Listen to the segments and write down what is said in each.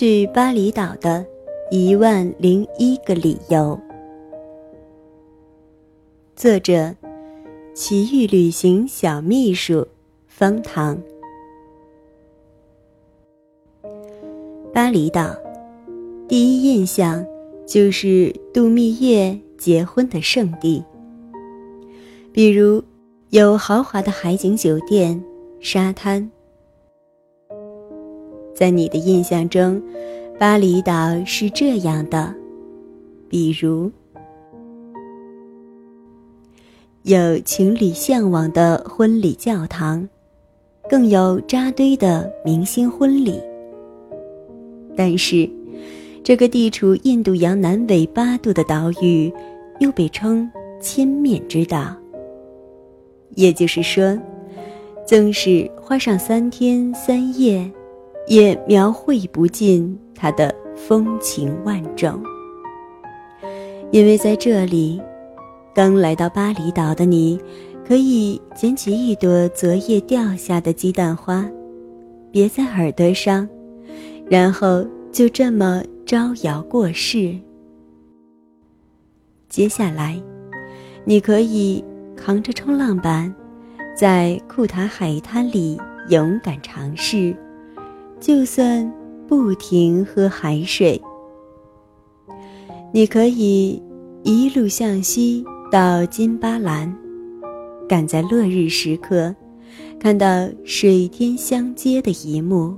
去巴厘岛的一万零一个理由。作者：奇遇旅行小秘书方糖。巴厘岛，第一印象就是度蜜月、结婚的圣地。比如，有豪华的海景酒店、沙滩。在你的印象中，巴厘岛是这样的，比如。有情侣向往的婚礼教堂，更有扎堆的明星婚礼。但是，这个地处印度洋南纬八度的岛屿，又被称千面之岛。也就是说，纵使花上三天三夜，也描绘不尽它的风情万种。因为在这里。刚来到巴厘岛的你，可以捡起一朵昨夜掉下的鸡蛋花，别在耳朵上，然后就这么招摇过市。接下来，你可以扛着冲浪板，在库塔海滩里勇敢尝试，就算不停喝海水。你可以一路向西。到金巴兰，赶在落日时刻，看到水天相接的一幕。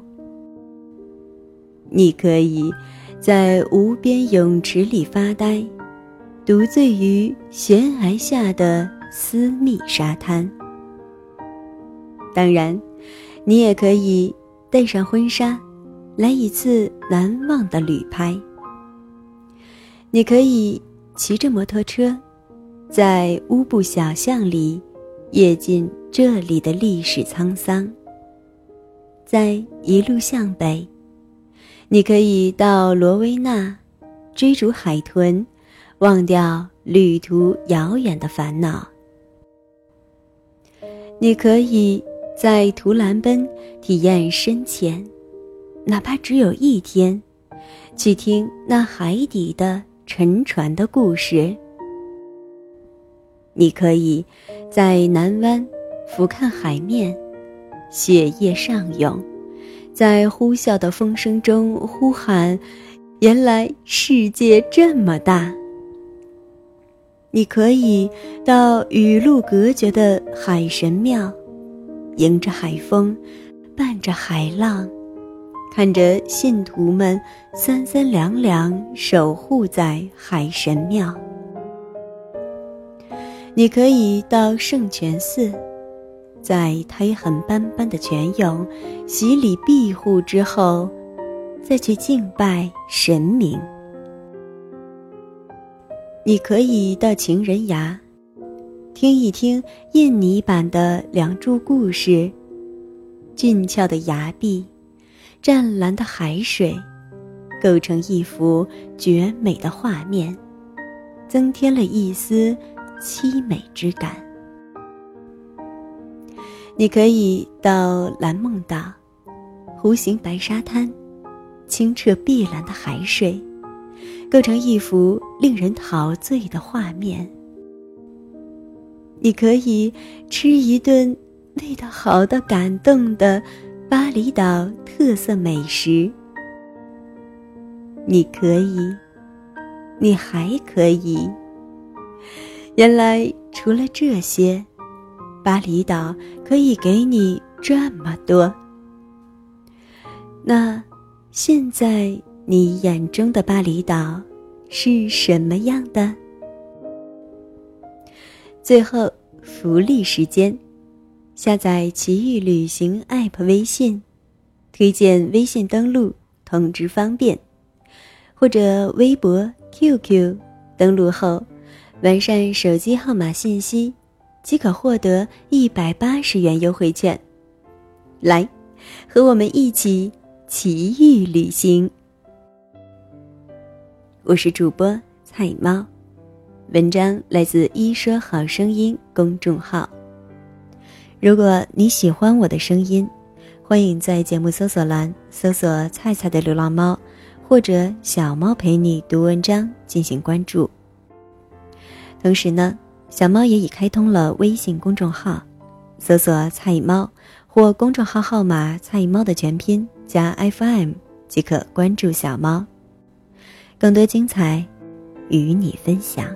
你可以在无边泳池里发呆，独醉于悬崖下的私密沙滩。当然，你也可以带上婚纱，来一次难忘的旅拍。你可以骑着摩托车。在乌布小巷里，阅尽这里的历史沧桑。再一路向北，你可以到罗威纳，追逐海豚，忘掉旅途遥远的烦恼。你可以在图兰奔体验深潜，哪怕只有一天，去听那海底的沉船的故事。你可以在南湾俯瞰海面，血液上涌，在呼啸的风声中呼喊：“原来世界这么大！”你可以到与路隔绝的海神庙，迎着海风，伴着海浪，看着信徒们三三两两守护在海神庙。你可以到圣泉寺，在苔痕斑斑的泉涌洗礼庇护之后，再去敬拜神明。你可以到情人崖，听一听印尼版的《梁祝》故事，俊俏的崖壁，湛蓝的海水，构成一幅绝美的画面，增添了一丝。凄美之感。你可以到蓝梦岛，弧形白沙滩，清澈碧蓝的海水，构成一幅令人陶醉的画面。你可以吃一顿味道好到感动的巴厘岛特色美食。你可以，你还可以。原来除了这些，巴厘岛可以给你这么多。那现在你眼中的巴厘岛是什么样的？最后福利时间，下载奇遇旅行 App 微信，推荐微信登录通知方便，或者微博、QQ 登录后。完善手机号码信息，即可获得一百八十元优惠券。来，和我们一起奇遇旅行。我是主播菜猫，文章来自“一说好声音”公众号。如果你喜欢我的声音，欢迎在节目搜索栏搜索“菜菜的流浪猫”，或者小猫陪你读文章进行关注。同时呢，小猫也已开通了微信公众号，搜索“菜猫”或公众号号码“菜猫”的全拼加 FM 即可关注小猫。更多精彩，与你分享。